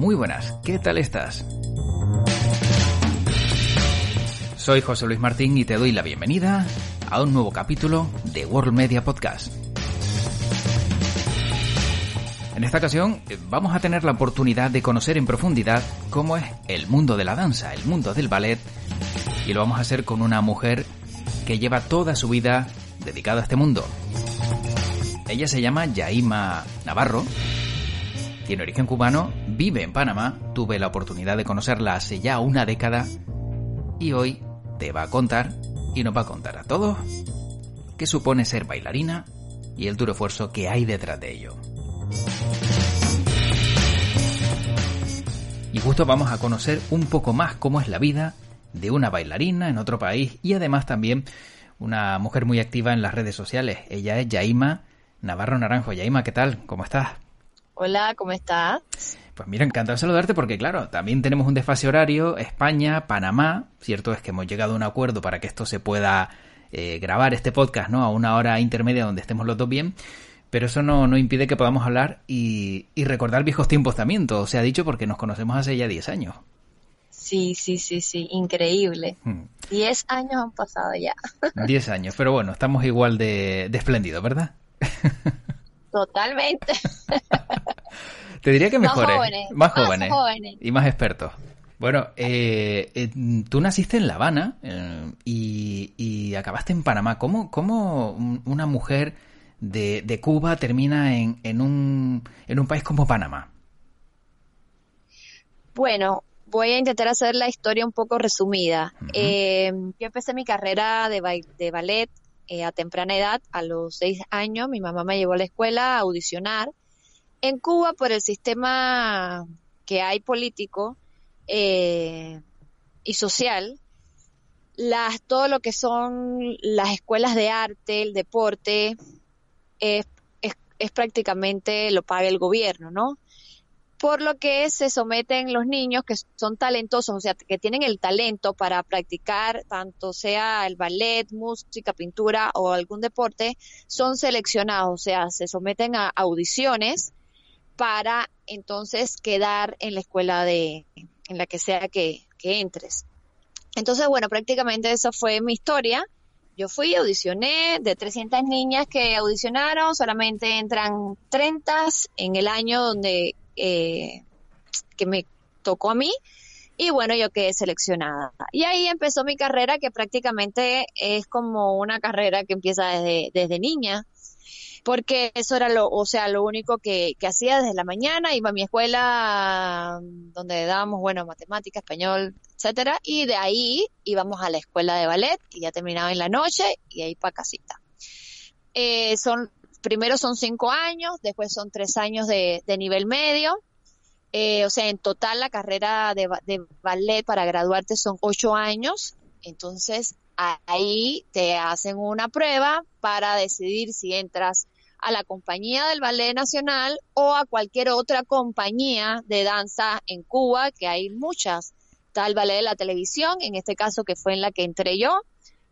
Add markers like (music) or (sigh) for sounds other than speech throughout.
Muy buenas, ¿qué tal estás? Soy José Luis Martín y te doy la bienvenida a un nuevo capítulo de World Media Podcast. En esta ocasión eh, vamos a tener la oportunidad de conocer en profundidad cómo es el mundo de la danza, el mundo del ballet, y lo vamos a hacer con una mujer que lleva toda su vida dedicada a este mundo. Ella se llama Yaima Navarro, tiene origen cubano, vive en Panamá, tuve la oportunidad de conocerla hace ya una década y hoy te va a contar y nos va a contar a todos qué supone ser bailarina y el duro esfuerzo que hay detrás de ello. Y justo vamos a conocer un poco más cómo es la vida de una bailarina en otro país y además también una mujer muy activa en las redes sociales. Ella es Yaima Navarro Naranjo. Yaima, ¿qué tal? ¿Cómo estás? Hola, ¿cómo estás? Pues mira, encantado de saludarte porque claro, también tenemos un desfase horario, España, Panamá, cierto es que hemos llegado a un acuerdo para que esto se pueda eh, grabar este podcast, ¿no? A una hora intermedia donde estemos los dos bien, pero eso no, no impide que podamos hablar y, y, recordar viejos tiempos también, todo se ha dicho porque nos conocemos hace ya 10 años. Sí, sí, sí, sí, increíble. 10 hmm. años han pasado ya. 10 años, pero bueno, estamos igual de, de espléndidos, ¿verdad? (laughs) Totalmente. (laughs) Te diría que mejores. Más jóvenes. Más, jóvenes, Y más expertos. Bueno, eh, eh, tú naciste en La Habana eh, y, acabaste en Panamá. ¿Cómo, cómo una mujer de, de Cuba termina en, en, un, en un país como Panamá? Bueno, voy a intentar hacer la historia un poco resumida. yo empecé mi carrera de, de ballet a temprana edad, a los seis años. Mi mamá me llevó a la escuela a audicionar en Cuba, por el sistema que hay político eh, y social, las, todo lo que son las escuelas de arte, el deporte, es, es, prácticamente lo paga el gobierno, ¿no? Por lo que se someten los niños que son talentosos, o sea, que tienen el talento para practicar tanto sea el ballet, música, pintura o algún deporte, son seleccionados, o sea, se someten a audiciones para entonces quedar en la escuela de, en la que sea que, entres. Entonces, bueno, prácticamente esa fue mi historia. Yo fui, audicioné, de 300 niñas que audicionaron, solamente entran 30 en el año donde eh, que me tocó a mí. Y bueno, yo quedé seleccionada. Y ahí empezó mi carrera, que prácticamente es como una carrera que empieza desde, desde niña porque eso era lo, o sea, lo único que, que hacía desde la mañana, iba a mi escuela donde dábamos, bueno, matemática, español, etcétera, y de ahí íbamos a la escuela de ballet y ya terminaba en la noche y ahí para casita. Eh, son, primero son cinco años, después son tres años de, de nivel medio, eh, o sea, en total la carrera de, de ballet para graduarte son ocho años, entonces ahí te hacen una prueba para decidir si entras a la compañía del Ballet Nacional o a cualquier otra compañía de danza en Cuba, que hay muchas. Está el Ballet de la Televisión, en este caso que fue en la que entré yo,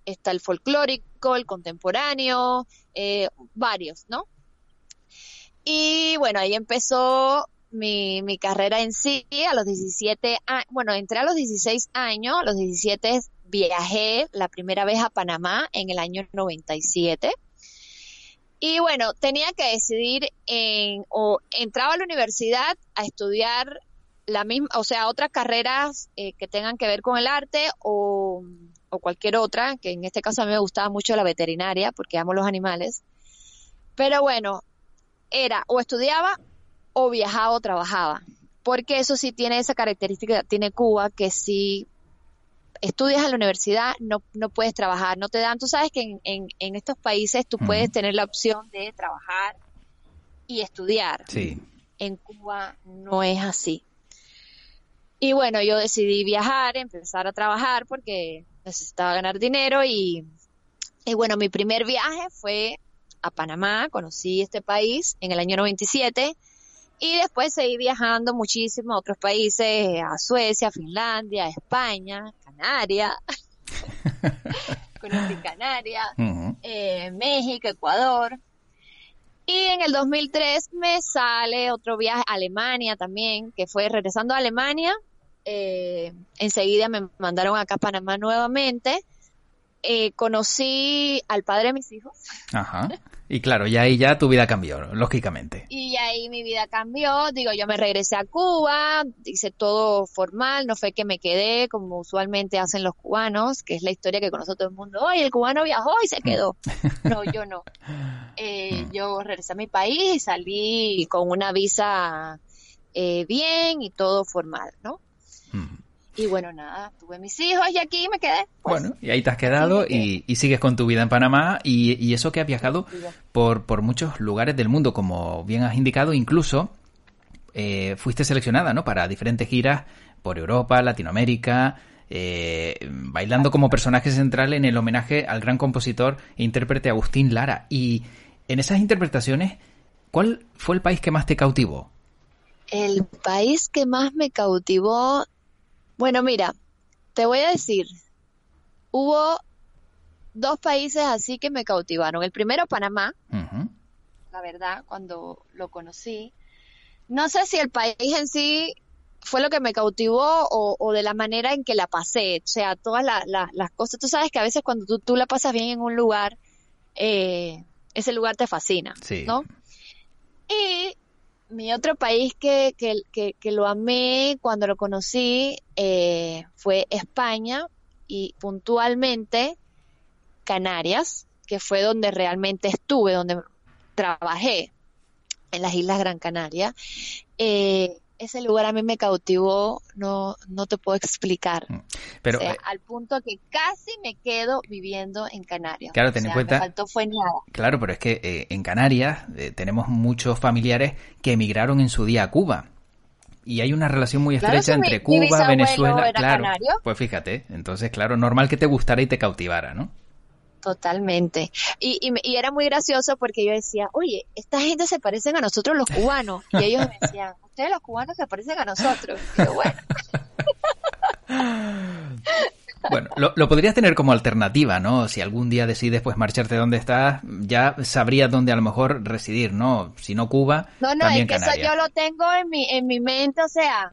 está el folclórico, el contemporáneo, eh, varios, ¿no? Y bueno, ahí empezó mi, mi carrera en sí a los 17 años, bueno, entré a los 16 años, a los 17 viajé la primera vez a Panamá en el año 97. Y bueno, tenía que decidir en, o entraba a la universidad a estudiar la misma, o sea, otras carreras eh, que tengan que ver con el arte o, o, cualquier otra, que en este caso a mí me gustaba mucho la veterinaria porque amo los animales. Pero bueno, era o estudiaba o viajaba o trabajaba, porque eso sí tiene esa característica, tiene Cuba, que sí estudias en la universidad, no, no puedes trabajar, no te dan, tú sabes que en, en, en estos países tú puedes tener la opción de trabajar y estudiar. Sí. En Cuba no es así. Y bueno, yo decidí viajar, empezar a trabajar porque necesitaba ganar dinero y, y bueno, mi primer viaje fue a Panamá, conocí este país en el año 97 y después seguí viajando muchísimo a otros países, a Suecia, Finlandia, España, Canarias, (laughs) conocí Canarias, eh, México, Ecuador. Y en el 2003 me sale otro viaje a Alemania también, que fue regresando a Alemania. Eh, enseguida me mandaron acá a Panamá nuevamente. Eh, conocí al padre de mis hijos. Ajá. Y claro, ya ahí ya tu vida cambió, lógicamente. Y ahí mi vida cambió, digo, yo me regresé a Cuba, hice todo formal, no fue que me quedé como usualmente hacen los cubanos, que es la historia que conoce todo el mundo, hoy el cubano viajó y se quedó. No, yo no. Eh, mm. yo regresé a mi país y salí con una visa eh, bien y todo formal, ¿no? Mm. Y bueno, nada, tuve mis hijos y aquí me quedé. Pues. bueno, y ahí te has quedado y, sigues con tu vida en Panamá y, eso que has viajado por, por muchos lugares del mundo, como bien has indicado, incluso eh, fuiste seleccionada, ¿no? Para diferentes giras por Europa, Latinoamérica, eh, bailando como personaje central en el homenaje al gran compositor e intérprete Agustín Lara. Y en esas interpretaciones, ¿cuál fue el país que más te cautivó? El país que más me cautivó bueno, mira, te voy a decir, hubo dos países así que me cautivaron. El primero, Panamá, la verdad, cuando lo conocí. No sé si el país en sí fue lo que me cautivó o, de la manera en que la pasé. O sea, todas las cosas. Tú sabes que a veces cuando tú, tú la pasas bien en un lugar, eh, ese lugar te fascina, ¿no? Y mi otro país que, que, que, lo amé cuando lo conocí eh, fue España y puntualmente Canarias, que fue donde realmente estuve, donde trabajé en las Islas Gran Canaria. Eh, ese lugar a mí me cautivó, no, no te puedo explicar. Mm. Pero, eh, al punto que casi me quedo viviendo en Canarias. Claro, ten en cuenta. faltó fue nada. Claro, pero es que eh, en Canarias eh, tenemos muchos familiares que emigraron en su día a Cuba. Y hay una relación muy estrecha entre Cuba, Venezuela. claro. Pues fíjate, entonces, claro, normal que te gustara y te cautivara, ¿no? Totalmente. Y, y, era muy gracioso porque yo decía, oye, esta gente se parecen a nosotros los cubanos. Y ellos me decían, ustedes los cubanos se parecen a nosotros. Yo, bueno. (laughs) Bueno, lo, podrías tener como alternativa, ¿no? Si algún día decides pues marcharte donde estás, ya sabrías dónde a lo mejor residir, ¿no? Si no Cuba, no, no, es que eso yo lo tengo en mi en mi mente, o sea,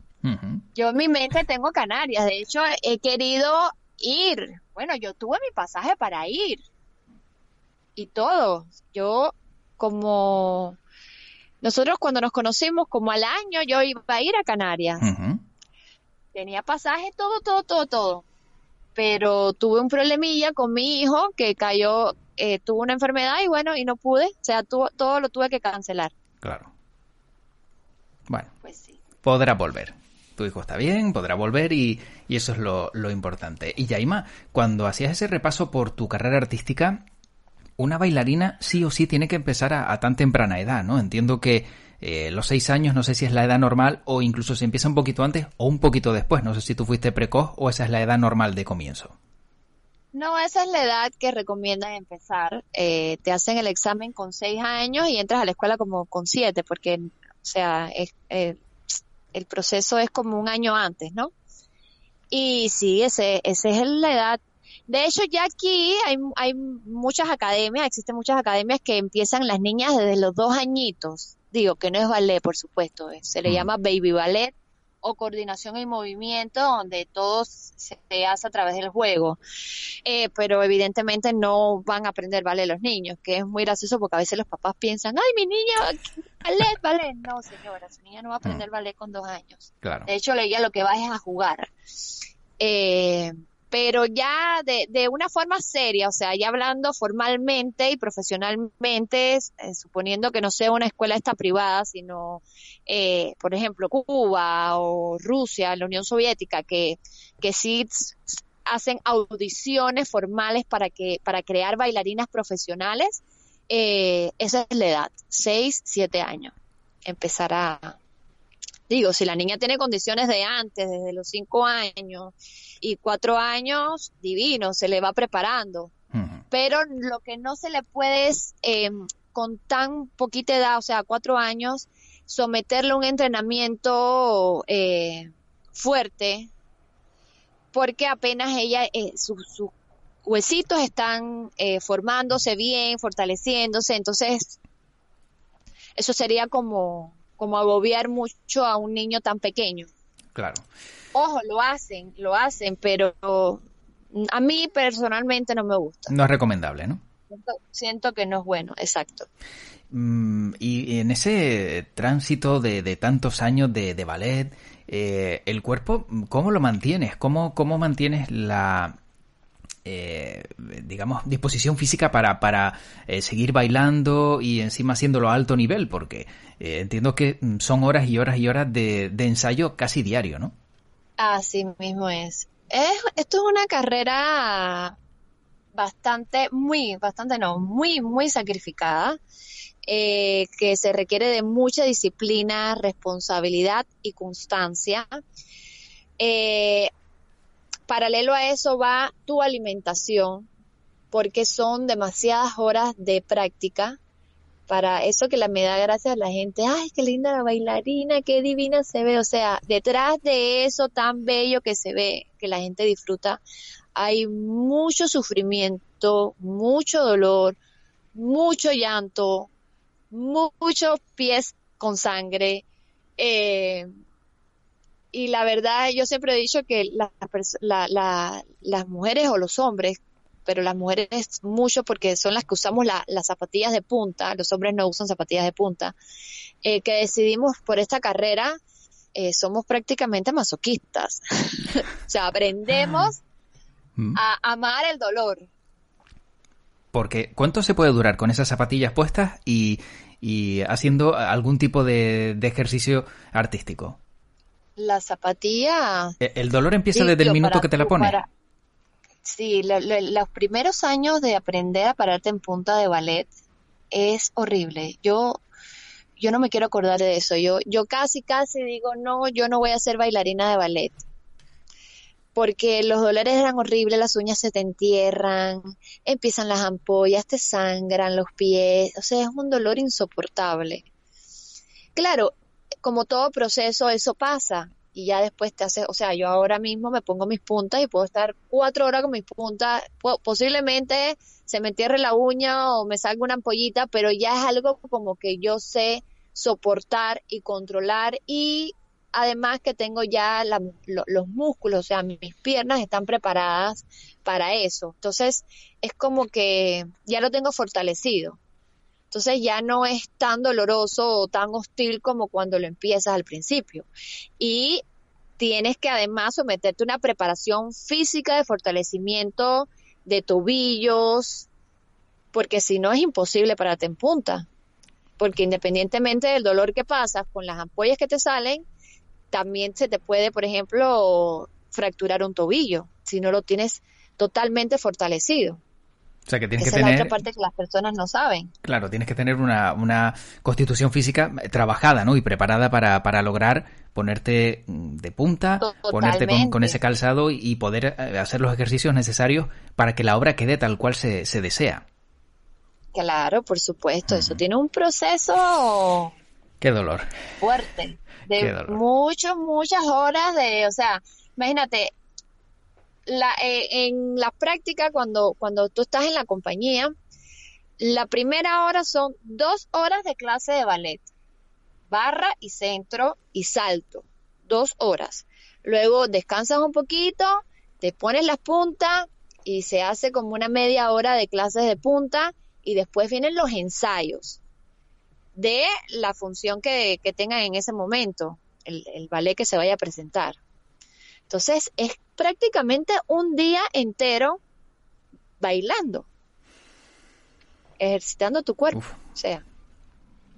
yo en mi mente tengo Canarias. De hecho, he querido ir. Bueno, yo tuve mi pasaje para ir y todo. Yo como nosotros cuando nos conocimos como al año yo iba a ir a Canarias. Tenía pasaje, todo, todo, todo, todo. Pero tuve un problemilla con mi hijo que cayó, eh, tuvo una enfermedad y bueno, y no pude. O sea, todo lo tuve que cancelar. Claro. Bueno. Pues sí. Podrá volver tu hijo está bien, podrá volver y, eso es lo, importante. Y Yaima, cuando hacías ese repaso por tu carrera artística, una bailarina sí o sí tiene que empezar a, tan temprana edad, ¿no? Entiendo que eh, los seis años no sé si es la edad normal o incluso se empieza un poquito antes o un poquito después. No sé si tú fuiste precoz o esa es la edad normal de comienzo. No, esa es la edad que recomiendan empezar. Eh, te hacen el examen con seis años y entras a la escuela como con siete, porque, o sea, eh, el proceso es como un año antes, ¿no? Y sí, ese, ese es la edad. De hecho, ya aquí hay, hay muchas academias, existen muchas academias que empiezan las niñas desde los dos añitos. Digo, que no es ballet, por supuesto, se le mm. llama baby ballet o coordinación y movimiento, donde todo se hace a través del juego. Eh, pero evidentemente no van a aprender ballet los niños, que es muy gracioso porque a veces los papás piensan, ay, mi niña, ballet, ballet. No, señora, su niña no va a aprender mm. ballet con dos años. Claro. De hecho, ella lo que va es a jugar. Eh, pero ya de, de, una forma seria, o sea, ya hablando formalmente y profesionalmente, eh, suponiendo que no sea una escuela esta privada, sino, eh, por ejemplo, Cuba o Rusia, la Unión Soviética, que, que sí hacen audiciones formales para que para crear bailarinas profesionales. Eh, esa es la edad, 6, 7 años. Empezará, digo, si la niña tiene condiciones de antes, desde los 5 años y 4 años, divino, se le va preparando. Pero lo que no se le puede es, eh, con tan poquita edad, o sea, 4 años, someterle a un entrenamiento eh, fuerte, porque apenas ella, eh, sus huesitos están eh, formándose bien, fortaleciéndose, entonces eso sería como, como agobiar mucho a un niño tan pequeño. Claro. Ojo, lo hacen, lo hacen, pero a mí personalmente no me gusta. No es recomendable, ¿no? Siento, que no es bueno, exacto. Mm, y en ese tránsito de, tantos años de, de ballet, eh, el cuerpo, ¿cómo lo mantienes? ¿Cómo, cómo mantienes la, eh, digamos, disposición física para, para eh, seguir bailando y encima haciéndolo a alto nivel? Porque entiendo que son horas y horas y horas de, ensayo casi diario, ¿no? Así mismo es. es. Esto es una carrera bastante, muy, bastante no, muy, muy sacrificada. Eh, que se requiere de mucha disciplina, responsabilidad y constancia. Eh, paralelo a eso va tu alimentación, porque son demasiadas horas de práctica. Para eso que la me da gracias a la gente, ay, qué linda la bailarina, qué divina se ve. O sea, detrás de eso tan bello que se ve, que la gente disfruta, hay mucho sufrimiento, mucho dolor, mucho llanto, muchos pies con sangre. Eh, y la verdad, yo siempre he dicho que las mujeres o los hombres, pero las mujeres mucho porque son las que usamos las zapatillas de punta, los hombres no usan zapatillas de punta, eh, que decidimos por esta carrera, eh, somos prácticamente masoquistas. (laughs) o sea, aprendemos mm. a amar el dolor. Porque, ¿cuánto se puede durar con esas zapatillas puestas y, y haciendo algún tipo de, ejercicio artístico. La zapatilla. E, el dolor empieza desde el minuto que te la pones. Sí, los primeros años de aprender a pararte en punta de ballet es horrible. Yo, yo no me quiero acordar de eso. Yo, yo casi, casi digo, no, yo no voy a ser bailarina de ballet porque los dolores eran horribles, las uñas se te entierran, empiezan las ampollas, te sangran los pies, o sea, es un dolor insoportable. Claro, como todo proceso, eso pasa y ya después te hace, o sea, yo ahora mismo me pongo mis puntas y puedo estar cuatro horas con mis puntas, posiblemente se me entierre la uña o me salga una ampollita, pero ya es algo como que yo sé soportar y controlar y además que tengo ya los músculos, o sea, mis piernas están preparadas para eso. Entonces, es como que ya lo tengo fortalecido. Entonces ya no es tan doloroso o tan hostil como cuando lo empiezas al principio. Y tienes que además someterte a una preparación física de fortalecimiento de tobillos, porque si no es imposible pararte en punta. Porque independientemente del dolor que pasas con las ampollas que te salen, también se te puede, por ejemplo, fracturar un tobillo si no lo tienes totalmente fortalecido. O sea, que tienes Esa que tener... es la otra parte que las personas no saben. Claro, tienes que tener una, una constitución física trabajada, ¿no? Y preparada para, para lograr ponerte de punta, ponerte con, ese calzado y poder eh, hacer los ejercicios necesarios para que la obra quede tal cual se, se desea. Claro, por supuesto. Eso tiene un proceso... Qué dolor. Fuerte de muchas, muchas horas de, o sea, imagínate, la, eh, en la práctica, cuando, cuando tú estás en la compañía, la primera hora son dos horas de clase de ballet, barra y centro y salto, dos horas. Luego descansas un poquito, te pones las puntas y se hace como una media hora de clases de punta y después vienen los ensayos de la función que, que tengan en ese momento, el, el ballet que se vaya a presentar. Entonces, es prácticamente un día entero bailando, ejercitando tu cuerpo. O sea.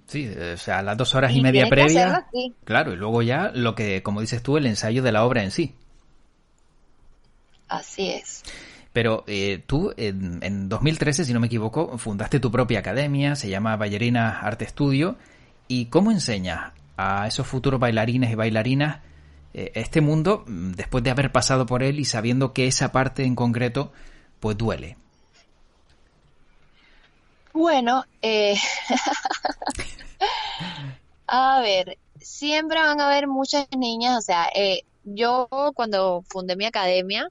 Sí, o sea, las dos horas y, media previa. Claro, y luego ya lo que, como dices tú, el ensayo de la obra en sí. Así es. Pero eh, tú, en, en, 2013, si no me equivoco, fundaste tu propia academia, se llama Ballerina Arte Estudio. ¿Y cómo enseñas a esos futuros bailarines y bailarinas eh, este mundo mm, después de haber pasado por él y sabiendo que esa parte en concreto pues duele? Bueno, eh, (laughs) a ver, siempre van a haber muchas niñas, o sea, eh, yo cuando fundé mi academia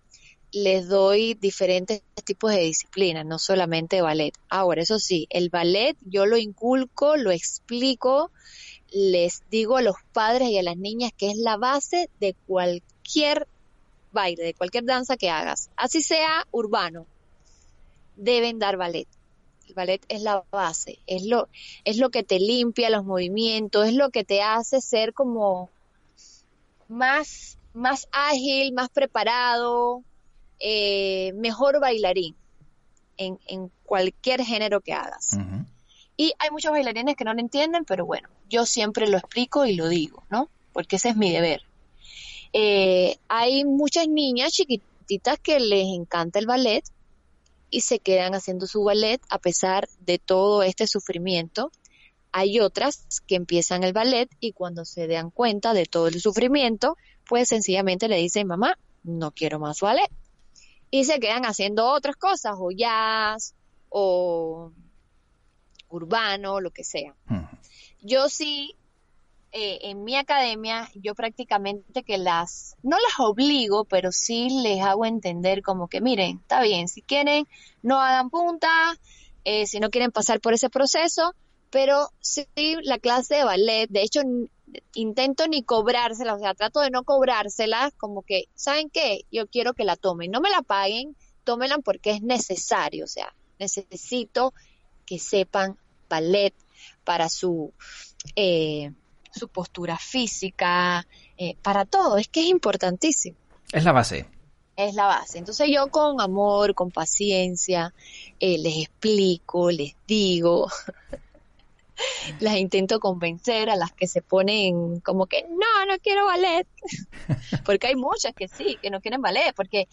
les doy diferentes tipos de disciplinas, no solamente ballet. Ahora, eso sí, el ballet yo lo inculco, lo explico, les digo a los padres y a las niñas que es la base de cualquier baile, de cualquier danza que hagas, así sea urbano, deben dar ballet. El ballet es la base, es lo, es lo que te limpia los movimientos, es lo que te hace ser como más, más ágil, más preparado, eh, mejor bailarín en, en, cualquier género que hagas. Y hay muchos bailarines que no lo entienden, pero bueno, yo siempre lo explico y lo digo, ¿no? Porque ese es mi deber. Eh, hay muchas niñas chiquititas que les encanta el ballet y se quedan haciendo su ballet a pesar de todo este sufrimiento. Hay otras que empiezan el ballet y cuando se dan cuenta de todo el sufrimiento, pues sencillamente le dicen, mamá, no quiero más ballet. Y se quedan haciendo otras cosas, o jazz, o urbano, lo que sea. Yo sí, eh, en mi academia, yo prácticamente que las, no las obligo, pero sí les hago entender como que, miren, está bien, si quieren, no hagan punta, eh, si no quieren pasar por ese proceso, pero sí la clase de ballet, de hecho, intento ni cobrársela, o sea, trato de no cobrárselas, como que, ¿saben qué? Yo quiero que la tomen, no me la paguen, tómenla porque es necesario, o sea, necesito que sepan ballet para su, eh, su postura física, eh, para todo, es que es importantísimo. Es la base. Es la base. Entonces yo con amor, con paciencia, eh, les explico, les digo, (laughs) las intento convencer a las que se ponen como que no, no quiero ballet, (laughs) porque hay muchas que sí, que no quieren ballet, porque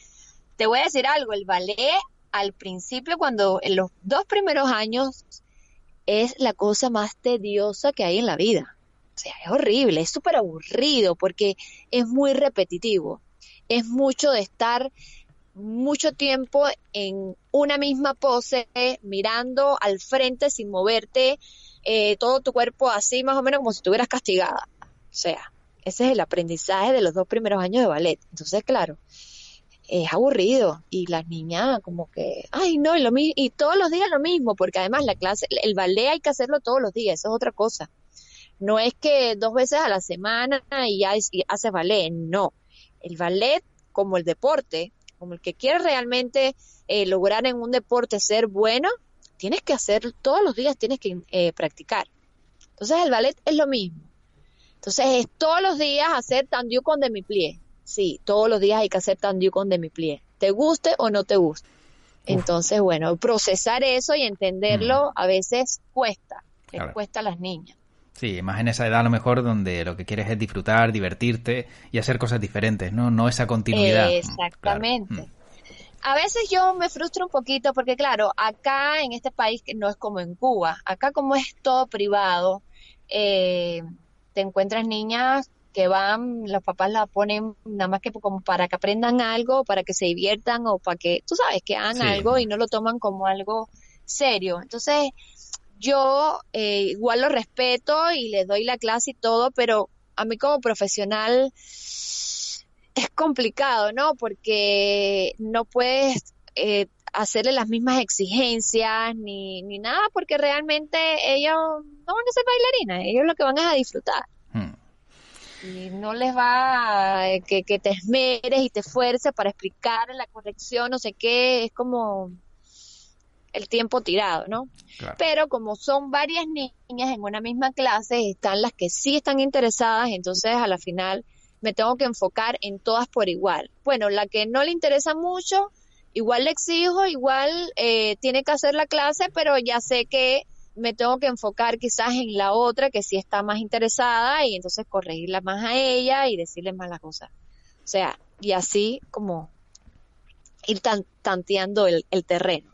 te voy a decir algo, el ballet al principio, cuando en los dos primeros años es la cosa más tediosa que hay en la vida. O sea, es horrible, es súper aburrido porque es muy repetitivo. Es mucho de estar mucho tiempo en una misma pose, mirando al frente sin moverte, eh, todo tu cuerpo así más o menos como si estuvieras castigada. O sea, ese es el aprendizaje de los dos primeros años de ballet. Entonces, claro, es aburrido y las niñas como que, ay no, y, lo y todos los días lo mismo, porque además la clase, el ballet hay que hacerlo todos los días, eso es otra cosa. No es que dos veces a la semana y ya haces ballet, no. El ballet, como el deporte, como el que quiere realmente eh, lograr en un deporte ser bueno, tienes que hacer todos los días, tienes que eh, practicar. Entonces el ballet es lo mismo. Entonces es todos los días hacer tandiu con mi plie Sí, todos los días hay que hacer tandiu con plie te guste o no te guste. Entonces, bueno, procesar eso y entenderlo a veces cuesta, cuesta a las niñas. Sí, más en esa edad a lo mejor donde lo que quieres es disfrutar, divertirte y hacer cosas diferentes, ¿no? No esa continuidad. Exactamente. Mm. A veces yo me frustro un poquito porque, claro, acá en este país que no es como en Cuba, acá como es todo privado, eh, te encuentras niñas que van, los papás la ponen nada más que como para que aprendan algo, para que se diviertan o para que, tú sabes, que hagan algo y no lo toman como algo serio. Entonces, yo eh, igual lo respeto y les doy la clase y todo, pero a mí como profesional es complicado, ¿no? Porque no puedes eh, hacerle las mismas exigencias ni, ni nada, porque realmente ellos no van a ser bailarinas, ellos lo que van es a disfrutar. Y no les va que, que te esmeres y te esfuerces para explicar la corrección, no sé qué, es como el tiempo tirado, ¿no? Pero como son varias niñas en una misma clase, están las que sí están interesadas, entonces a la final me tengo que enfocar en todas por igual. Bueno, la que no le interesa mucho, igual le exijo, igual eh, tiene que hacer la clase, pero ya sé que me tengo que enfocar quizás en la otra que sí está más interesada y entonces corregirla más a ella y decirle más las cosas. O sea, y así como ir tanteando el, terreno.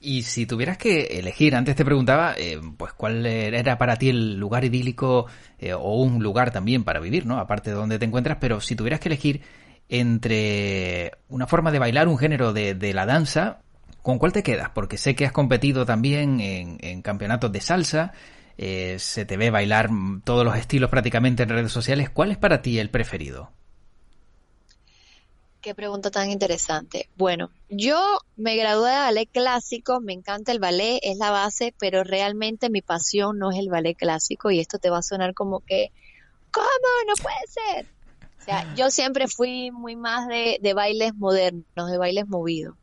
Y si tuvieras que elegir, antes te preguntaba, eh, pues cuál era para ti el lugar idílico eh, o un lugar también para vivir, ¿no? Aparte de donde te encuentras, pero si tuvieras que elegir entre una forma de bailar, un género de, de la danza, ¿con cuál te quedas? Porque sé que has competido también en, campeonatos de salsa, eh, se te ve bailar todos los estilos prácticamente en redes sociales. ¿Cuál es para ti el preferido? Qué pregunta tan interesante. Bueno, yo me gradué de ballet clásico, me encanta el ballet, es la base, pero realmente mi pasión no es el ballet clásico y esto te va a sonar como que, ¿cómo? No puede ser. O sea, yo siempre fui muy más de, de bailes modernos, de bailes movidos.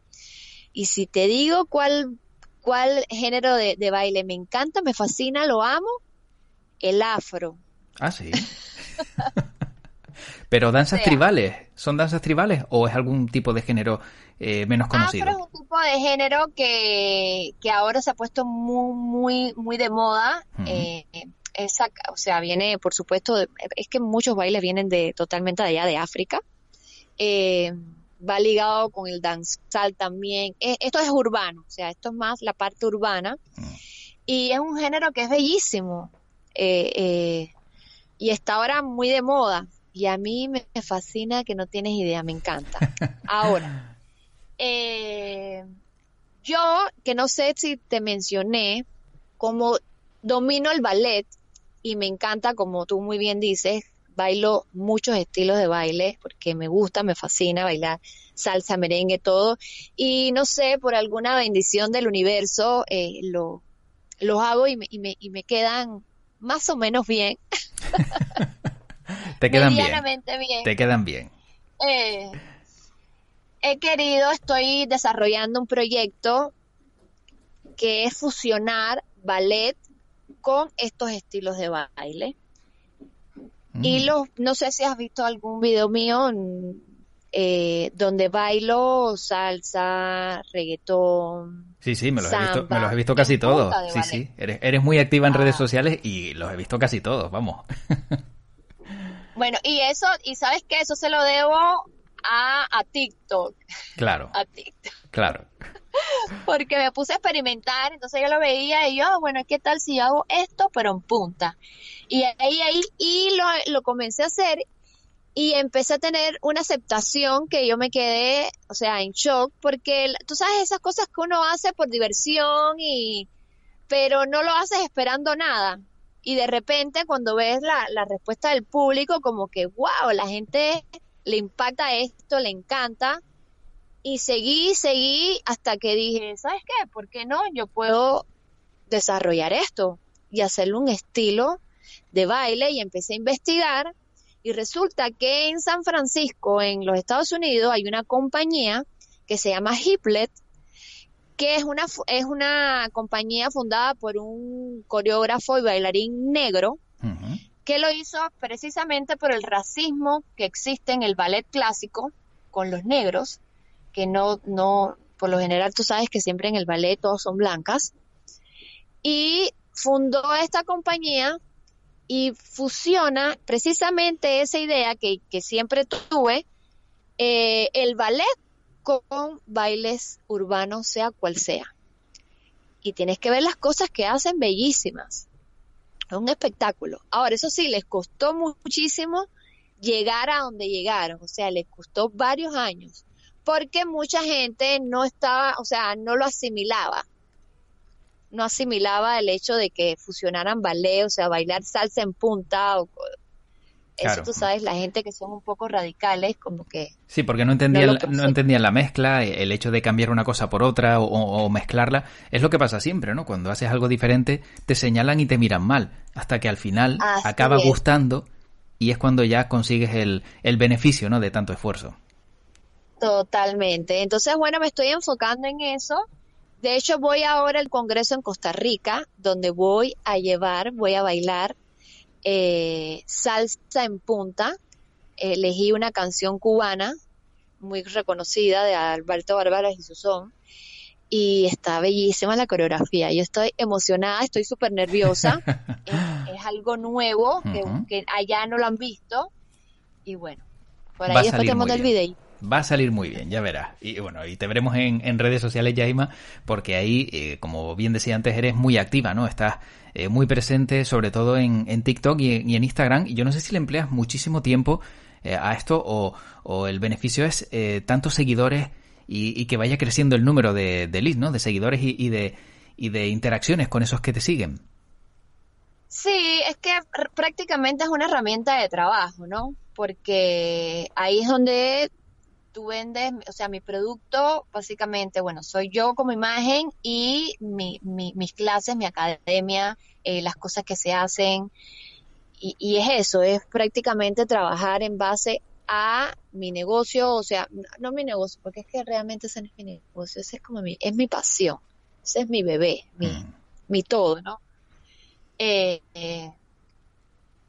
Y si te digo cuál, cuál género de, de baile me encanta, me fascina, lo amo, el afro. Ah, sí. (laughs) Pero danzas tribales, ¿son danzas tribales o es algún tipo de género eh, menos conocido? Afro es un tipo de género que, que ahora se ha puesto muy, muy, muy de moda. Eh, o sea, viene, por supuesto, es que muchos bailes vienen de totalmente de allá de África. Eh, va ligado con el danzal también. esto es urbano, o sea, esto es más la parte urbana. Mm. Y es un género que es bellísimo. y está ahora muy de moda y a mí me fascina que no tienes idea, me encanta. (laughs) Ahora, eh, yo que no sé si te mencioné, como domino el ballet y me encanta, como tú muy bien dices, bailo muchos estilos de baile porque me gusta, me fascina bailar salsa, merengue, todo. Y no sé, por alguna bendición del universo, eh, lo, los hago y me, y, me, y me quedan más o menos bien. (laughs) Te quedan bien. Te quedan bien. Eh, he querido, estoy desarrollando un proyecto que es fusionar ballet con estos estilos de baile. Y mm. los, no sé si has visto algún video mío eh, donde bailo salsa, reggaetón. Sí, sí, me los, he, visto, me los he visto casi todos. Sí, sí, eres, eres muy activa en redes ah. sociales y los he visto casi todos, vamos. (laughs) Bueno, y eso, y sabes que eso se lo debo a, a TikTok. Claro. A TikTok. Claro. (laughs) Porque me puse a experimentar, entonces yo lo veía y yo, ah, bueno, ¿qué tal si hago esto, pero en punta? Y ahí, ahí, y lo, lo comencé a hacer y empecé a tener una aceptación que yo me quedé, o sea, en shock, porque tú sabes esas cosas que uno hace por diversión y, pero no lo haces esperando nada y de repente cuando ves la, la respuesta del público, como que, wow, la gente le impacta esto, le encanta. Y seguí, seguí hasta que dije, ¿sabes qué? ¿Por qué no? Yo puedo desarrollar esto y hacerle un estilo de baile y empecé a investigar y resulta que en San Francisco, en los Estados Unidos, hay una compañía que se llama Hiplet que es una, es una compañía fundada por un coreógrafo y bailarín negro, que lo hizo precisamente por el racismo que existe en el ballet clásico con los negros, que no, no, por lo general tú sabes que siempre en el ballet todos son blancas, y fundó esta compañía y fusiona precisamente esa idea que, que siempre tuve, eh, el ballet con bailes urbanos, sea cual sea. Y tienes que ver las cosas que hacen bellísimas. Es un espectáculo. Ahora, eso sí, les costó muchísimo llegar a donde llegaron. O sea, les costó varios años. Porque mucha gente no estaba, o sea, no lo asimilaba. No asimilaba el hecho de que fusionaran ballet, o sea, bailar salsa en punta o eso tú sabes, la gente que son un poco radicales, como que... Sí, porque no entendían, no, entendían la mezcla, el hecho de cambiar una cosa por otra o, mezclarla. Es lo que pasa siempre, ¿no? Cuando haces algo diferente, te señalan y te miran mal, hasta que al final acaba gustando y es cuando ya consigues el, el beneficio, ¿no? De tanto esfuerzo. Totalmente. Entonces, bueno, me estoy enfocando en eso. De hecho, voy ahora al Congreso en Costa Rica, donde voy a llevar, voy a bailar eh, Salsa en Punta. Elegí una canción cubana muy reconocida de Alberto Bárbaras y Susón. Y está bellísima la coreografía. Yo estoy emocionada, estoy súper nerviosa. (laughs) es, algo nuevo que, allá no lo han visto. Y bueno, por ahí después el video. Va a salir muy bien, ya verás. Y bueno, y te veremos en, redes sociales, Yaima, porque ahí, eh, como bien decía antes, eres muy activa, ¿no? Estás eh, muy presente, sobre todo en, en TikTok y, en Instagram. Y yo no sé si le empleas muchísimo tiempo eh, a esto o, el beneficio es tantos seguidores y, que vaya creciendo el número de, de leads, ¿no? De seguidores y, de, y de interacciones con esos que te siguen. Sí, es que prácticamente es una herramienta de trabajo, ¿no? Porque ahí es donde tú vendes, o sea, mi producto, básicamente, bueno, soy yo como imagen y mi, mis clases, mi academia, eh, las cosas que se hacen. Y, y, es eso, es prácticamente trabajar en base a mi negocio, o sea, no mi negocio, porque es que realmente ese no es mi negocio, ese es como mi, es mi pasión, ese es mi bebé, mi, mm. mi todo, ¿no? Eh,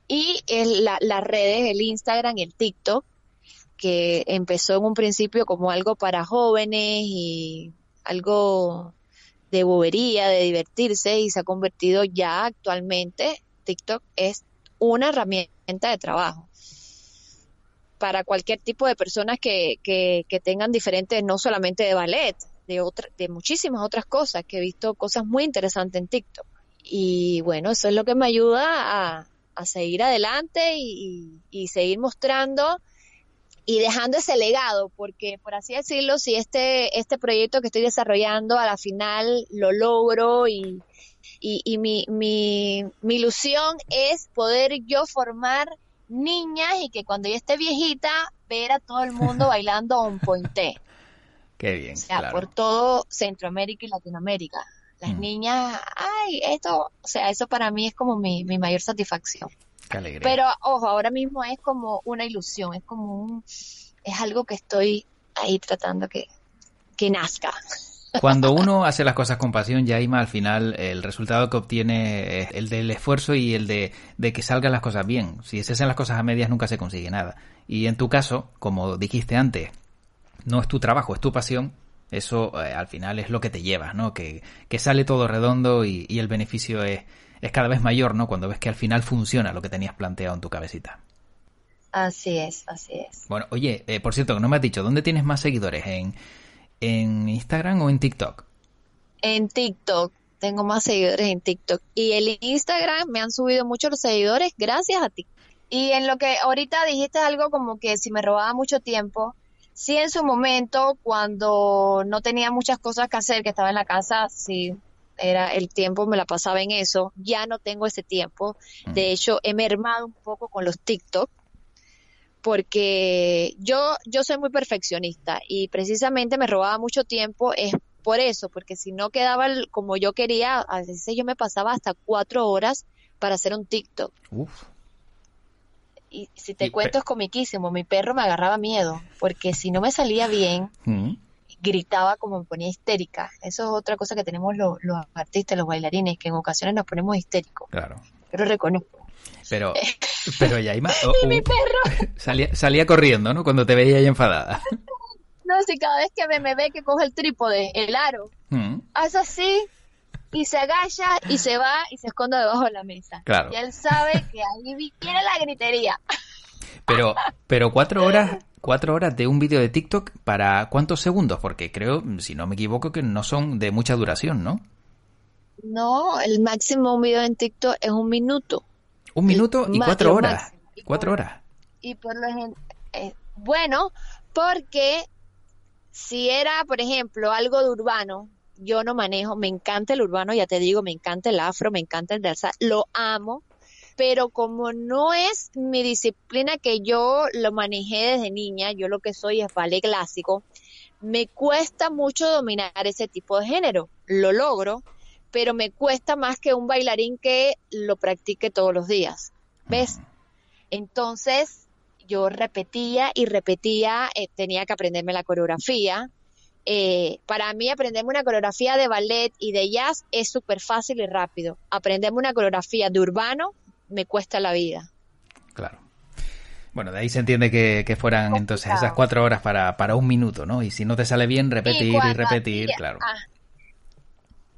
y el, las redes, el Instagram y el TikTok, que empezó en un principio como algo para jóvenes y algo de bobería, de divertirse y se ha convertido ya actualmente, TikTok es una herramienta de trabajo para cualquier tipo de personas que, que, que tengan diferentes, no solamente de ballet, de, otra, de muchísimas otras cosas, que he visto cosas muy interesantes en TikTok. Y bueno, eso es lo que me ayuda a, seguir adelante y, seguir mostrando y dejando ese legado, porque por así decirlo, si este, este proyecto que estoy desarrollando a la final lo logro y, y, mi, mi, mi, ilusión es poder yo formar niñas y que cuando yo esté viejita, ver a todo el mundo (laughs) bailando un pointé. Qué bien. O sea, por todo Centroamérica y Latinoamérica las mm. niñas, ay, esto, o sea, eso para mí es como mi, mayor satisfacción. Qué alegría. Pero ojo, ahora mismo es como una ilusión, es como un, es algo que estoy ahí tratando que, que nazca. (laughs) Cuando uno hace las cosas con pasión, Yaima, al final el resultado que obtiene es el del esfuerzo y el de, de, que salgan las cosas bien. Si se hacen las cosas a medias nunca se consigue nada. Y en tu caso, como dijiste antes, no es tu trabajo, es tu pasión, eso eh, al final es lo que te lleva, ¿no? Que, sale todo redondo y, el beneficio es, es, cada vez mayor, ¿no? Cuando ves que al final funciona lo que tenías planteado en tu cabecita. Así es, así es. Bueno, oye, eh, por cierto, no me has dicho, ¿dónde tienes más seguidores? ¿En, ¿En Instagram o en TikTok? En TikTok. Tengo más seguidores en TikTok. Y el Instagram me han subido mucho los seguidores gracias a ti. Y en lo que ahorita dijiste algo como que si me robaba mucho tiempo, Sí, en su momento, cuando no tenía muchas cosas que hacer, que estaba en la casa, sí, era el tiempo me la pasaba en eso. Ya no tengo ese tiempo. De hecho, he mermado un poco con los TikTok porque yo yo soy muy perfeccionista y precisamente me robaba mucho tiempo es por eso, porque si no quedaba como yo quería, a veces yo me pasaba hasta cuatro horas para hacer un TikTok. Uf y si te cuento es comiquísimo, mi perro me agarraba miedo, porque si no me salía bien, gritaba como me ponía histérica. Eso es otra cosa que tenemos los, artistas, los bailarines, que en ocasiones nos ponemos histéricos. Claro. Pero reconozco. Pero, (laughs) pero ya más. (laughs) y mi perro. (laughs) Salía, salía corriendo, ¿no? Cuando te veía ahí enfadada. no, si cada vez que me, me ve que coge el trípode, el aro, hace así, y se agacha y se va y se esconde debajo de la mesa. Claro. Y él sabe que ahí viene la gritería. Pero, pero cuatro horas, cuatro horas de un vídeo de TikTok para cuántos segundos, porque creo, si no me equivoco, que no son de mucha duración, ¿no? No, el máximo un video en TikTok es un minuto. Un minuto y cuatro horas. cuatro horas. Y por lo eh, bueno, porque si era, por ejemplo, algo de urbano, yo no manejo, me encanta el urbano, ya te digo, me encanta el afro, me encanta el danza, lo amo, pero como no es mi disciplina que yo lo manejé desde niña, yo lo que soy es ballet clásico, me cuesta mucho dominar ese tipo de género. Lo logro, pero me cuesta más que un bailarín que lo practique todos los días. ¿Ves? Entonces, yo repetía y repetía, eh, tenía que aprenderme la coreografía, eh, para mí aprenderme una coreografía de ballet y de jazz es súper fácil y rápido. Aprenderme una coreografía de urbano me cuesta la vida. Claro. Bueno, de ahí se entiende que, fueran entonces esas cuatro horas para, para un minuto, ¿no? Y si no te sale bien, repetir y, repetir, claro. Ah.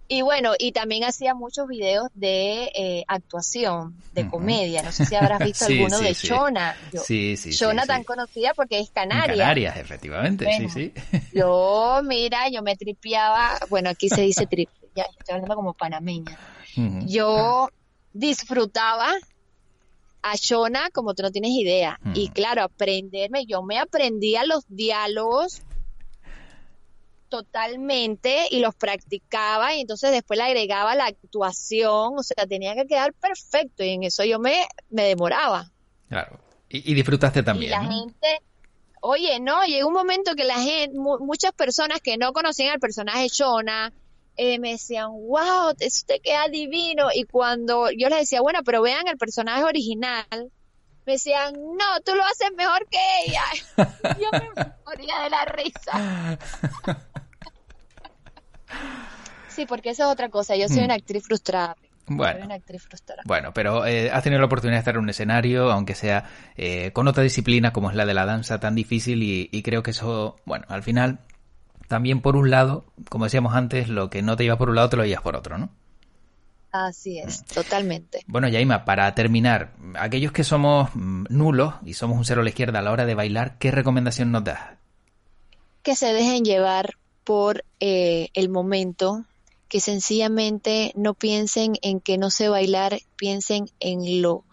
Y bueno, y también hacía muchos videos de eh, actuación, de comedia. No sé si habrás (laughs) visto alguno de Chona. sí, sí. Chona tan conocida porque es canaria. Canarias, efectivamente, sí, sí. Yo, (laughs) mira, yo me tripeaba, bueno, aquí se dice trip, ya estoy hablando como panameña. Yo disfrutaba a Shona como tú no tienes idea. Y claro, aprenderme, yo me aprendía los diálogos totalmente y los practicaba y entonces después le agregaba la actuación, o sea, tenía que quedar perfecto y en eso yo me, me demoraba. Claro. Y, disfrutaste también. Y la gente, oye, no, llegó un momento que la gente, muchas personas que no conocían al personaje Shona, eh, me decían, wow, eso te queda divino. Y cuando yo les decía, bueno, pero vean el personaje original, me decían, no, tú lo haces mejor que ella. (laughs) yo me moría de la risa. (laughs) sí, porque esa es otra cosa. Yo soy mm. una actriz frustrada. Bueno, una actriz frustrada. bueno, pero eh, has tenido la oportunidad de estar en un escenario, aunque sea eh, con otra disciplina como es la de la danza, tan difícil y, y creo que eso, bueno, al final también por un lado, como decíamos antes, lo que no te iba por un lado te lo llevas por otro, ¿no? Así es, mm. totalmente. Bueno, Yaima, para terminar, aquellos que somos mm, nulos y somos un cero a la izquierda a la hora de bailar, ¿qué recomendación nos das? Que se dejen llevar por eh, el momento, que sencillamente no piensen en que no sé bailar, piensen en lo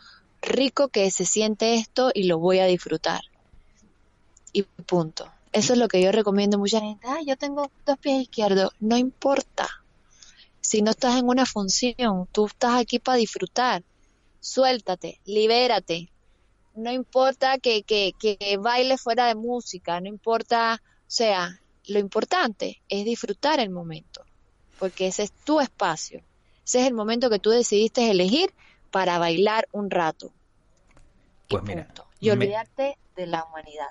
rico que se siente esto y lo voy a disfrutar. Y punto. Eso es lo que yo recomiendo mucha gente. Ah, yo tengo dos pies izquierdos. No importa. Si no estás en una función, tú estás aquí para disfrutar. Suéltate, libérate. No importa que, que, que baile fuera de música, no importa, o sea, lo importante es disfrutar el momento, porque ese es tu espacio. Ese es el momento que tú decidiste elegir para bailar un rato. Pues mira. Y olvidarte de la humanidad.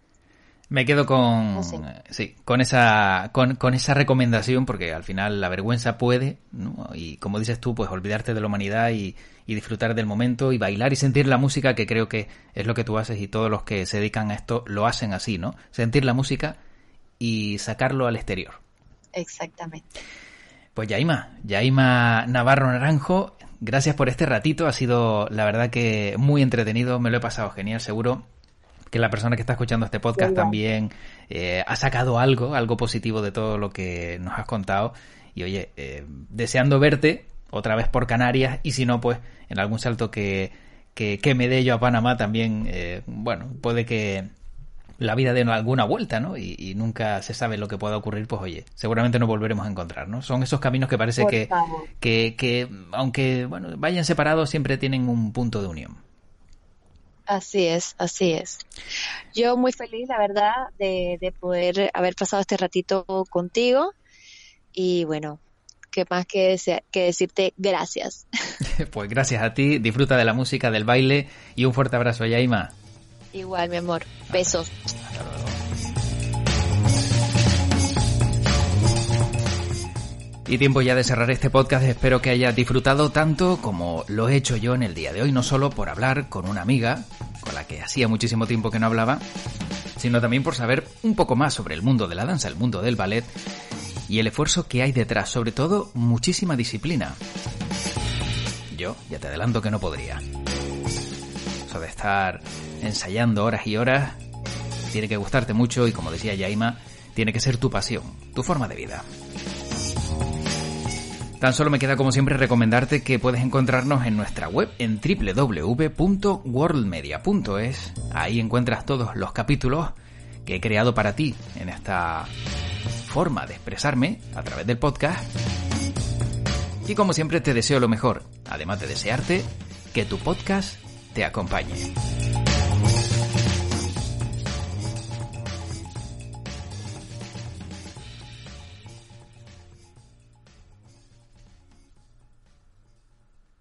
Me quedo con, sí, con esa, con, con, esa recomendación porque al final la vergüenza puede, ¿no? y como dices tú, pues olvidarte de la humanidad y, y, disfrutar del momento y bailar y sentir la música, que creo que es lo que tú haces y todos los que se dedican a esto lo hacen así, ¿no? Sentir la música y sacarlo al exterior. Exactamente. Pues Yaima, Yaima Navarro Naranjo, gracias por este ratito, ha sido la verdad que muy entretenido, me lo he pasado genial, seguro que la persona que está escuchando este podcast también eh, ha sacado algo, algo positivo de todo lo que nos has contado. Y oye, eh, deseando verte otra vez por Canarias y si no, pues en algún salto que, que, me dé yo a Panamá también, eh, bueno, puede que la vida dé alguna vuelta, ¿no? Y, nunca se sabe lo que pueda ocurrir, pues oye, seguramente nos volveremos a encontrar, ¿no? Son esos caminos que parece que, que, que, aunque, bueno, vayan separados, siempre tienen un punto de unión. Así es, así es. Yo muy feliz, la verdad, de, poder haber pasado este ratito contigo y bueno, qué más que, que decirte gracias. (laughs) (laughs) Pues gracias a ti, disfruta de la música, del baile y un fuerte abrazo, Yaima. Igual, mi amor. Besos. Y tiempo ya de cerrar este podcast, espero que hayas disfrutado tanto como lo he hecho yo en el día de hoy, no solo por hablar con una amiga, con la que hacía muchísimo tiempo que no hablaba, sino también por saber un poco más sobre el mundo de la danza, el mundo del ballet y el esfuerzo que hay detrás, sobre todo muchísima disciplina. Yo ya te adelanto que no podría. Eso de estar ensayando horas y horas tiene que gustarte mucho y como decía Yaima, tiene que ser tu pasión, tu forma de vida. Tan solo me queda como siempre recomendarte que puedes encontrarnos en nuestra web en www.worldmedia.es. Ahí encuentras todos los capítulos que he creado para ti en esta forma de expresarme a través del podcast. Y como siempre te deseo lo mejor, además de desearte que tu podcast te acompañe.